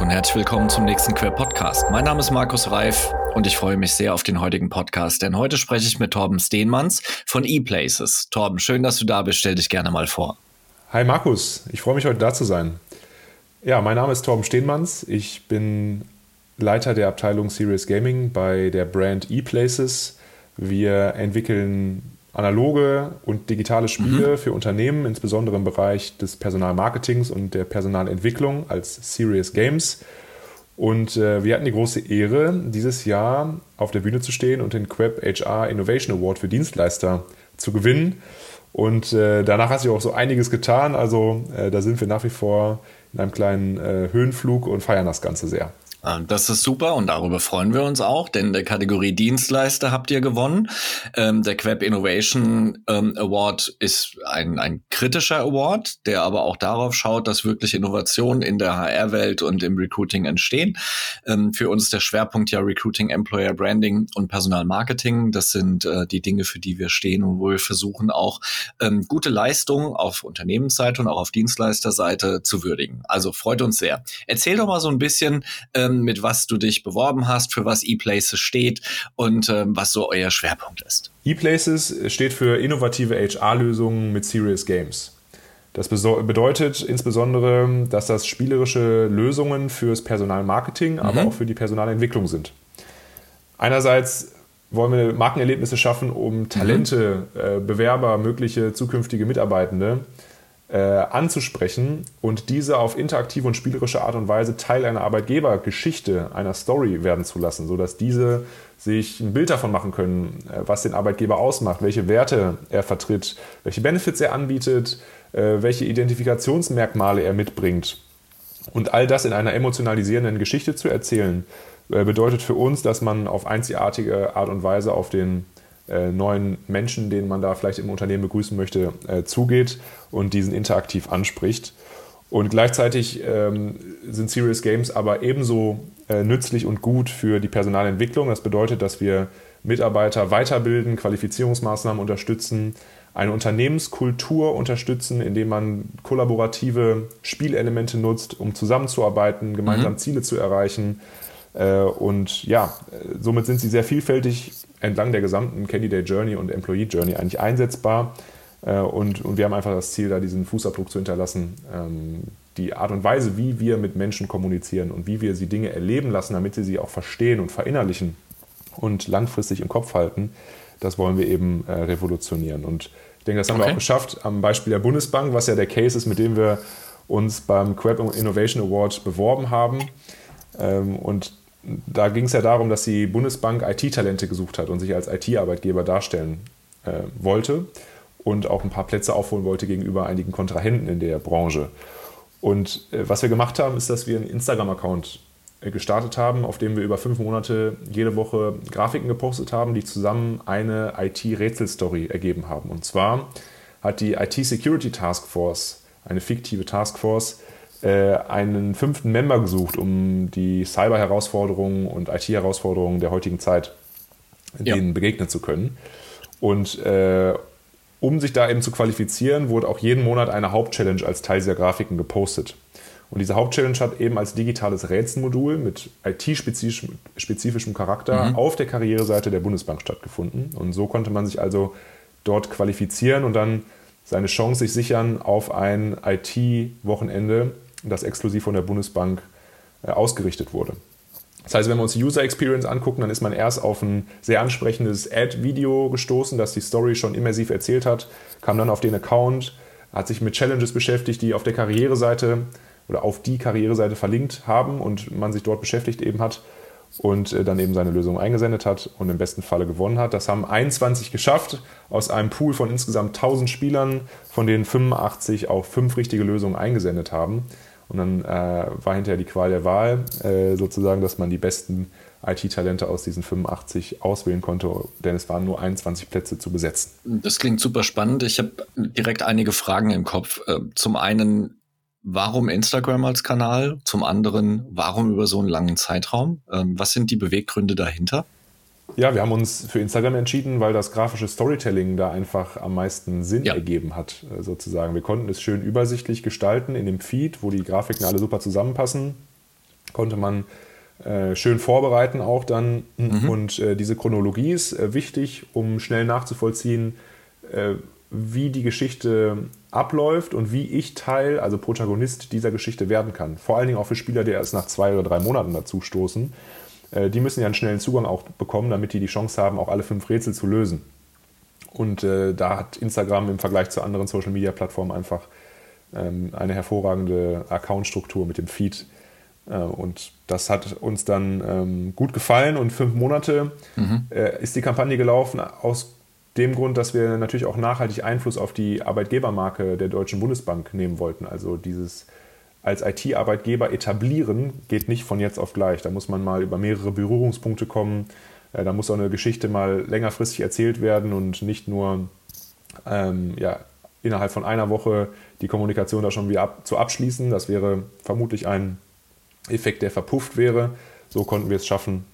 Und herzlich willkommen zum nächsten Quer Podcast. Mein Name ist Markus Reif und ich freue mich sehr auf den heutigen Podcast, denn heute spreche ich mit Torben Steenmanns von ePlaces. Torben, schön, dass du da bist. Stell dich gerne mal vor. Hi Markus, ich freue mich heute da zu sein. Ja, mein Name ist Torben Steenmanns. Ich bin Leiter der Abteilung Serious Gaming bei der Brand ePlaces. Wir entwickeln analoge und digitale Spiele mhm. für Unternehmen, insbesondere im Bereich des Personalmarketings und der Personalentwicklung als Serious Games. Und äh, wir hatten die große Ehre, dieses Jahr auf der Bühne zu stehen und den Queb HR Innovation Award für Dienstleister zu gewinnen. Und äh, danach hat sich auch so einiges getan. Also äh, da sind wir nach wie vor in einem kleinen äh, Höhenflug und feiern das Ganze sehr. Ah, das ist super und darüber freuen wir uns auch, denn der Kategorie Dienstleister habt ihr gewonnen. Ähm, der Queb Innovation ähm, Award ist ein, ein kritischer Award, der aber auch darauf schaut, dass wirklich Innovationen in der HR-Welt und im Recruiting entstehen. Ähm, für uns der Schwerpunkt ja Recruiting, Employer Branding und Personalmarketing. Das sind äh, die Dinge, für die wir stehen und wo wir versuchen auch ähm, gute Leistungen auf Unternehmensseite und auch auf Dienstleisterseite zu würdigen. Also freut uns sehr. Erzähl doch mal so ein bisschen, ähm, mit was du dich beworben hast, für was ePlaces steht und ähm, was so euer Schwerpunkt ist. ePlaces steht für innovative HR-Lösungen mit Serious Games. Das bedeutet insbesondere, dass das spielerische Lösungen fürs Personalmarketing, mhm. aber auch für die Personalentwicklung sind. Einerseits wollen wir Markenerlebnisse schaffen, um Talente, mhm. äh, Bewerber, mögliche zukünftige Mitarbeitende äh, anzusprechen und diese auf interaktive und spielerische Art und Weise Teil einer Arbeitgebergeschichte, einer Story werden zu lassen, sodass diese sich ein Bild davon machen können, äh, was den Arbeitgeber ausmacht, welche Werte er vertritt, welche Benefits er anbietet, äh, welche Identifikationsmerkmale er mitbringt. Und all das in einer emotionalisierenden Geschichte zu erzählen, äh, bedeutet für uns, dass man auf einzigartige Art und Weise auf den neuen Menschen, den man da vielleicht im Unternehmen begrüßen möchte, äh, zugeht und diesen interaktiv anspricht. Und gleichzeitig ähm, sind Serious Games aber ebenso äh, nützlich und gut für die Personalentwicklung. Das bedeutet, dass wir Mitarbeiter weiterbilden, Qualifizierungsmaßnahmen unterstützen, eine Unternehmenskultur unterstützen, indem man kollaborative Spielelemente nutzt, um zusammenzuarbeiten, gemeinsam mhm. Ziele zu erreichen. Äh, und ja, somit sind sie sehr vielfältig entlang der gesamten Candidate Journey und Employee Journey eigentlich einsetzbar. Äh, und, und wir haben einfach das Ziel, da diesen Fußabdruck zu hinterlassen. Ähm, die Art und Weise, wie wir mit Menschen kommunizieren und wie wir sie Dinge erleben lassen, damit sie sie auch verstehen und verinnerlichen und langfristig im Kopf halten, das wollen wir eben äh, revolutionieren. Und ich denke, das haben okay. wir auch geschafft am Beispiel der Bundesbank, was ja der Case ist, mit dem wir uns beim Queb Innovation Award beworben haben. Ähm, und da ging es ja darum, dass die Bundesbank IT-Talente gesucht hat und sich als IT-Arbeitgeber darstellen äh, wollte und auch ein paar Plätze aufholen wollte gegenüber einigen Kontrahenten in der Branche. Und äh, was wir gemacht haben, ist, dass wir einen Instagram-Account äh, gestartet haben, auf dem wir über fünf Monate jede Woche Grafiken gepostet haben, die zusammen eine IT-Rätselstory ergeben haben. Und zwar hat die IT-Security Task Force, eine fiktive Task Force, einen fünften Member gesucht, um die Cyber-Herausforderungen und IT-Herausforderungen der heutigen Zeit ja. denen begegnen zu können. Und äh, um sich da eben zu qualifizieren, wurde auch jeden Monat eine Hauptchallenge als Teil dieser Grafiken gepostet. Und diese Hauptchallenge hat eben als digitales Rätselmodul mit IT-spezifischem Charakter mhm. auf der Karriereseite der Bundesbank stattgefunden. Und so konnte man sich also dort qualifizieren und dann seine Chance sich sichern auf ein IT-Wochenende das exklusiv von der Bundesbank äh, ausgerichtet wurde. Das heißt, wenn wir uns die User Experience angucken, dann ist man erst auf ein sehr ansprechendes Ad-Video gestoßen, das die Story schon immersiv erzählt hat, kam dann auf den Account, hat sich mit Challenges beschäftigt, die auf der Karriereseite oder auf die Karriereseite verlinkt haben und man sich dort beschäftigt eben hat und äh, dann eben seine Lösung eingesendet hat und im besten Falle gewonnen hat. Das haben 21 geschafft aus einem Pool von insgesamt 1000 Spielern, von denen 85 auch fünf richtige Lösungen eingesendet haben. Und dann äh, war hinterher die Qual der Wahl, äh, sozusagen, dass man die besten IT-Talente aus diesen 85 auswählen konnte, denn es waren nur 21 Plätze zu besetzen. Das klingt super spannend. Ich habe direkt einige Fragen im Kopf. Äh, zum einen, warum Instagram als Kanal? Zum anderen, warum über so einen langen Zeitraum? Ähm, was sind die Beweggründe dahinter? Ja, wir haben uns für Instagram entschieden, weil das grafische Storytelling da einfach am meisten Sinn ja. ergeben hat, äh, sozusagen. Wir konnten es schön übersichtlich gestalten in dem Feed, wo die Grafiken alle super zusammenpassen. konnte man äh, schön vorbereiten auch dann. Mhm. Und äh, diese Chronologie ist äh, wichtig, um schnell nachzuvollziehen, äh, wie die Geschichte abläuft und wie ich Teil, also Protagonist dieser Geschichte werden kann. Vor allen Dingen auch für Spieler, die erst nach zwei oder drei Monaten dazu stoßen. Äh, die müssen ja einen schnellen Zugang auch bekommen, damit die die Chance haben, auch alle fünf Rätsel zu lösen. Und äh, da hat Instagram im Vergleich zu anderen Social-Media-Plattformen einfach ähm, eine hervorragende Account-Struktur mit dem Feed. Äh, und das hat uns dann ähm, gut gefallen und fünf Monate mhm. äh, ist die Kampagne gelaufen aus dem Grund, dass wir natürlich auch nachhaltig Einfluss auf die Arbeitgebermarke der Deutschen Bundesbank nehmen wollten. Also dieses als IT-Arbeitgeber etablieren geht nicht von jetzt auf gleich. Da muss man mal über mehrere Berührungspunkte kommen. Äh, da muss auch eine Geschichte mal längerfristig erzählt werden und nicht nur ähm, ja, innerhalb von einer Woche die Kommunikation da schon wieder ab, zu abschließen. Das wäre vermutlich ein Effekt, der verpufft wäre. So konnten wir es schaffen,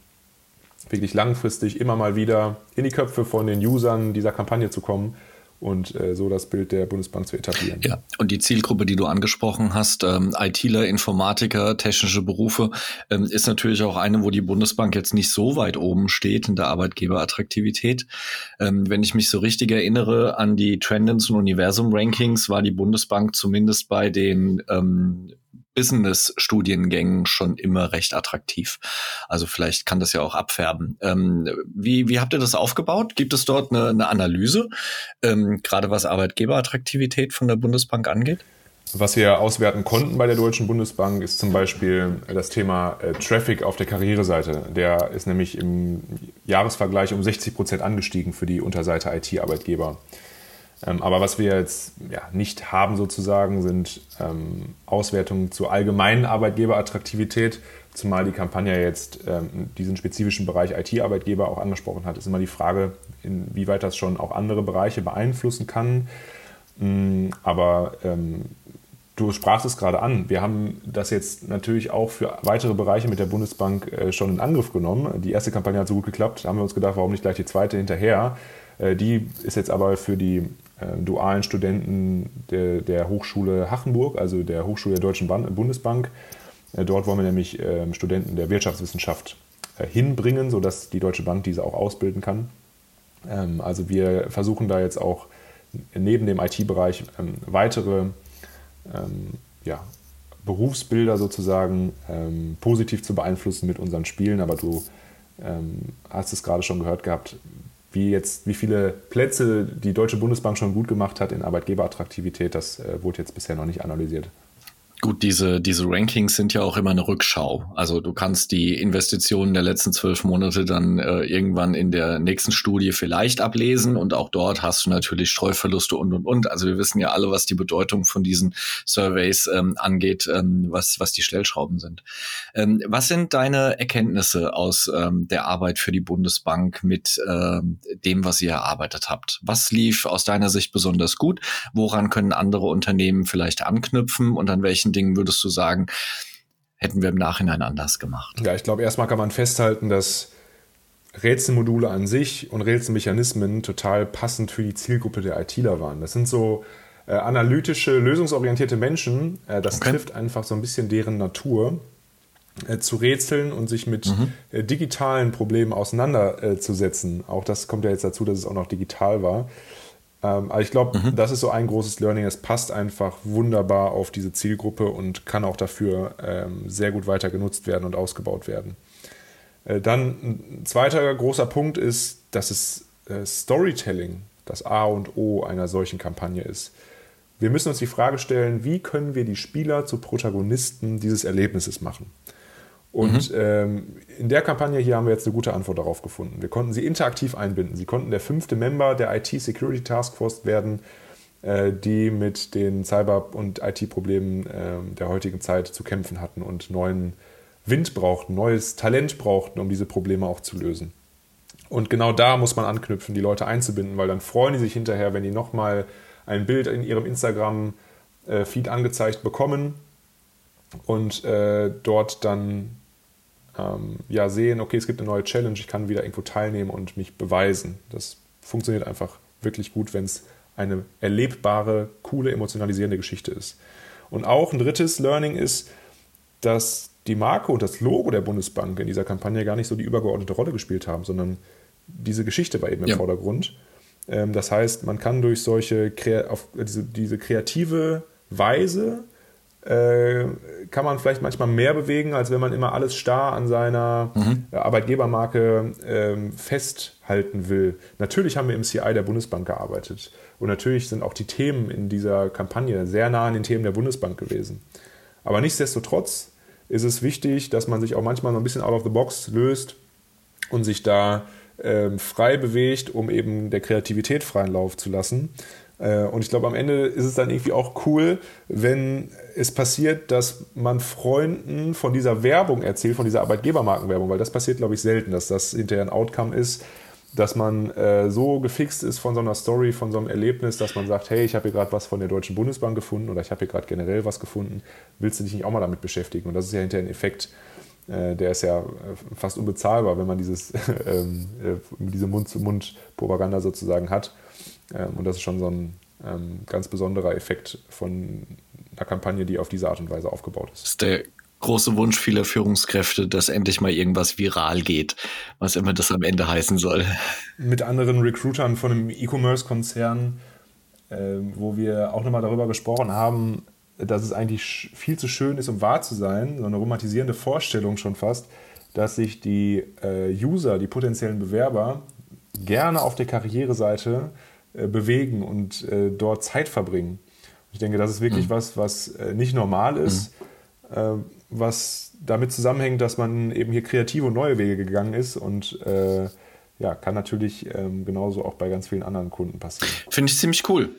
wirklich langfristig immer mal wieder in die Köpfe von den Usern dieser Kampagne zu kommen und äh, so das Bild der Bundesbank zu etablieren. Ja, und die Zielgruppe, die du angesprochen hast, ähm, ITler, Informatiker, technische Berufe, ähm, ist natürlich auch eine, wo die Bundesbank jetzt nicht so weit oben steht in der Arbeitgeberattraktivität. Ähm, wenn ich mich so richtig erinnere an die Trendens und Universum Rankings, war die Bundesbank zumindest bei den ähm, Business-Studiengängen schon immer recht attraktiv. Also vielleicht kann das ja auch abfärben. Ähm, wie, wie habt ihr das aufgebaut? Gibt es dort eine, eine Analyse, ähm, gerade was Arbeitgeberattraktivität von der Bundesbank angeht? Was wir auswerten konnten bei der Deutschen Bundesbank ist zum Beispiel das Thema äh, Traffic auf der Karriereseite. Der ist nämlich im Jahresvergleich um 60 Prozent angestiegen für die Unterseite IT-Arbeitgeber. Ähm, aber was wir jetzt ja, nicht haben sozusagen, sind ähm, Auswertungen zur allgemeinen Arbeitgeberattraktivität, zumal die Kampagne jetzt ähm, diesen spezifischen Bereich IT-Arbeitgeber auch angesprochen hat, ist immer die Frage, inwieweit das schon auch andere Bereiche beeinflussen kann. Mm, aber ähm, du sprachst es gerade an. Wir haben das jetzt natürlich auch für weitere Bereiche mit der Bundesbank äh, schon in Angriff genommen. Die erste Kampagne hat so gut geklappt, da haben wir uns gedacht, warum nicht gleich die zweite hinterher. Äh, die ist jetzt aber für die dualen Studenten der, der, Hochschule Hachenburg, also der Hochschule der Deutschen Bundesbank. Äh, dort wollen wir nämlich ähm, Studenten der Wirtschaftswissenschaft äh, hinbringen, sodass die Deutsche Bank diese auch ausbilden kann. Ähm, also wir versuchen da jetzt auch neben dem IT-Bereich ähm, weitere ja, Berufsbilder sozusagen positiv zu beeinflussen mit unseren Spielen. Aber du hast es gerade schon gehört gehabt, wie jetzt, wie viele Plätze die Deutsche Bundesbank schon gut gemacht hat in Arbeitgeberattraktivität, das äh, wurde jetzt bisher noch nicht analysiert. Gut, diese, diese Rankings sind ja auch immer eine Rückschau. Also du kannst die Investitionen der letzten zwölf Monate dann äh, irgendwann in der nächsten Studie vielleicht ablesen und auch dort hast du natürlich Streuverluste und und und. Also wir wissen ja alle, was die Bedeutung von diesen Surveys ähm, angeht, ähm, was, was die Stellschrauben sind. Ähm, was sind deine Erkenntnisse aus ähm, der Arbeit für die Bundesbank mit ähm, dem, was ihr erarbeitet habt? Was lief aus deiner Sicht besonders gut? Woran können andere Unternehmen vielleicht anknüpfen und an welchen Dingen würdest du sagen, hätten wir im Nachhinein anders gemacht? Ja, ich glaube, erstmal kann man festhalten, dass Rätselmodule an sich und Rätselmechanismen total passend für die Zielgruppe der ITler waren. Das sind so äh, analytische, lösungsorientierte Menschen. Äh, das okay. trifft einfach so ein bisschen deren Natur. Äh, zu rätseln und sich mit mhm. Äh, digitalen Problemen auseinanderzusetzen. Auch das kommt ja jetzt dazu, dass es auch noch digital war. Ähm, aber ich glaube, mhm. das ist so ein großes Learning. Es passt einfach wunderbar auf diese Zielgruppe und kann auch dafür ähm, sehr gut weiter genutzt werden und ausgebaut werden. Äh, dann ein zweiter großer Punkt ist, dass es äh, Storytelling das A und O einer solchen Kampagne ist. Wir müssen uns die Frage stellen, wie können wir die Spieler zu Protagonisten dieses Erlebnisses machen? Und mhm. ähm, in der Kampagne hier haben wir jetzt eine gute Antwort darauf gefunden. Wir konnten sie interaktiv einbinden. Sie konnten der fünfte Member der IT Security Task Force werden, äh, die mit den Cyber- und IT-Problemen äh, der heutigen Zeit zu kämpfen hatten und neuen Wind brauchten, neues Talent brauchten, um diese Probleme auch zu lösen. Und genau da muss man anknüpfen, die Leute einzubinden, weil dann freuen die sich hinterher, wenn die nochmal ein Bild in ihrem Instagram-Feed äh, angezeigt bekommen und äh, dort dann ähm, ja, sehen, okay, es gibt eine neue Challenge, ich kann wieder irgendwo teilnehmen und mich beweisen. Das funktioniert einfach wirklich gut, wenn es eine erlebbare, coole, emotionalisierende Geschichte ist. Und auch ein drittes Learning ist, dass die Marke und das Logo der Bundesbank in dieser Kampagne gar nicht so die übergeordnete Rolle gespielt haben, sondern diese Geschichte war eben im ja. Vordergrund. Ähm, das heißt, man kann durch solche auf diese, diese kreative Weise äh, kann man vielleicht manchmal mehr bewegen, als wenn man immer alles starr an seiner mhm. Arbeitgebermarke ähm, festhalten will. Natürlich haben wir im CI der Bundesbank gearbeitet und natürlich sind auch die Themen in dieser Kampagne sehr nah an den Themen der Bundesbank gewesen. Aber nichtsdestotrotz ist es wichtig, dass man sich auch manchmal noch ein bisschen out of the box löst und sich da ähm, frei bewegt, um eben der Kreativität freien Lauf zu lassen. Äh, und ich glaube, am Ende ist es dann irgendwie auch cool, wenn es passiert, dass man Freunden von dieser Werbung erzählt, von dieser Arbeitgebermarkenwerbung, weil das passiert, glaube ich, selten, dass das hinterher ein Outcome ist, dass man äh, so gefixt ist von so einer Story, von so einem Erlebnis, dass man sagt, hey, ich habe hier gerade was von der Deutschen Bundesbank gefunden oder ich habe hier gerade generell was gefunden, willst du dich nicht auch mal damit beschäftigen? Und das ist ja hinterher ein Effekt, äh, der ist ja äh, fast unbezahlbar, wenn man dieses, ähm, äh, diese Mund-zu-Mund-Propaganda sozusagen hat. Ähm, und das ist schon so ein ähm, ganz besonderer Effekt von einer Kampagne, die auf diese Art und Weise aufgebaut ist. Das ist der große Wunsch vieler Führungskräfte, dass endlich mal irgendwas viral geht, was immer das am Ende heißen soll. Mit anderen Recruitern von einem E-Commerce-Konzern, äh, wo wir auch nochmal darüber gesprochen haben, dass es eigentlich viel zu schön ist, um wahr zu sein, so eine romantisierende Vorstellung schon fast, dass sich die äh, User, die potenziellen Bewerber, gerne auf der Karriereseite äh, bewegen und äh, dort Zeit verbringen. Ich denke, das ist wirklich mhm. was, was äh, nicht normal ist. Mhm was damit zusammenhängt, dass man eben hier kreative und neue Wege gegangen ist und äh, ja, kann natürlich ähm, genauso auch bei ganz vielen anderen Kunden passieren. Finde ich ziemlich cool.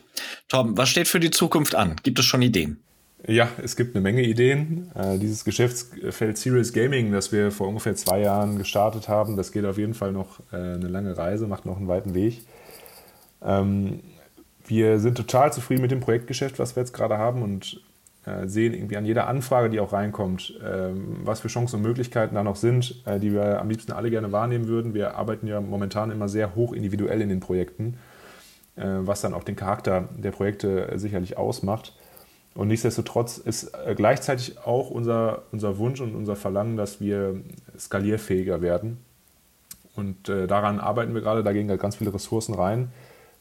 Tom, was steht für die Zukunft an? Gibt es schon Ideen? Ja, es gibt eine Menge Ideen. Äh, dieses Geschäftsfeld Serious Gaming, das wir vor ungefähr zwei Jahren gestartet haben, das geht auf jeden Fall noch äh, eine lange Reise, macht noch einen weiten Weg. Ähm, wir sind total zufrieden mit dem Projektgeschäft, was wir jetzt gerade haben und äh, sehen irgendwie an jeder Anfrage, die auch reinkommt, ähm, was für Chancen und Möglichkeiten da noch sind, äh, die wir am liebsten alle gerne wahrnehmen würden. Wir arbeiten ja momentan immer sehr hoch individuell in den Projekten, äh, was dann auch den Charakter der Projekte sicherlich ausmacht. Und nichtsdestotrotz ist gleichzeitig auch unser, unser Wunsch und unser Verlangen, dass wir skalierfähiger werden. Und daran arbeiten wir gerade, da gehen ganz viele Ressourcen rein.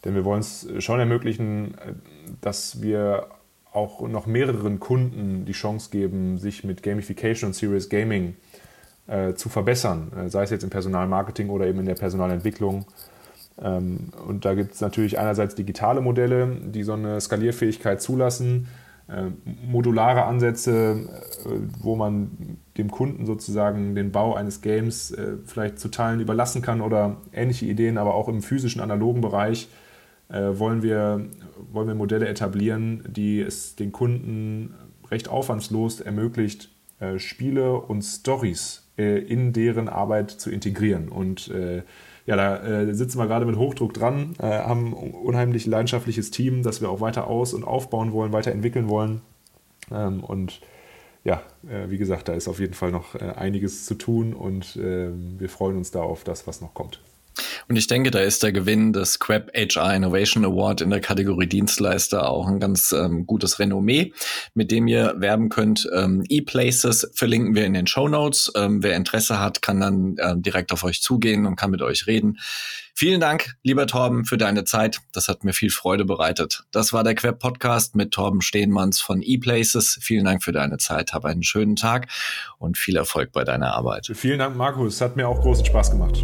Denn wir wollen es schon ermöglichen, dass wir auch noch mehreren Kunden die Chance geben, sich mit Gamification und Serious Gaming äh, zu verbessern, äh, sei es jetzt im Personalmarketing oder eben in der Personalentwicklung. Ähm, und da gibt es natürlich einerseits digitale Modelle, die so eine Skalierfähigkeit zulassen, äh, modulare Ansätze, äh, wo man dem Kunden sozusagen den Bau eines Games äh, vielleicht zu Teilen überlassen kann oder ähnliche Ideen, aber auch im physischen, analogen Bereich äh, wollen, wir, wollen wir Modelle etablieren, die es den Kunden recht aufwandslos ermöglicht, äh, Spiele und Stories äh, in deren Arbeit zu integrieren. Und äh, ja, da äh, sitzen wir gerade mit Hochdruck dran, äh, haben ein unheimlich leidenschaftliches Team, das wir auch weiter aus- und aufbauen wollen, weiterentwickeln wollen. Ähm, und ja, wie gesagt, da ist auf jeden Fall noch einiges zu tun und ähm, wir freuen uns da auf das, was noch kommt. Und ich denke, da ist der Gewinn des Crab HR Innovation Award in der Kategorie Dienstleister auch ein ganz ähm, gutes Renommee, mit dem ihr werben könnt. Ähm, E-Places verlinken wir in den Show Notes. Ähm, wer Interesse hat, kann dann äh, direkt auf euch zugehen und kann mit euch reden. Vielen Dank, lieber Torben, für deine Zeit. Das hat mir viel Freude bereitet. Das war der Queb Podcast mit Torben Stehnmanns von ePlaces. Vielen Dank für deine Zeit. Hab einen schönen Tag und viel Erfolg bei deiner Arbeit. Vielen Dank, Markus. Hat mir auch großen Spaß gemacht.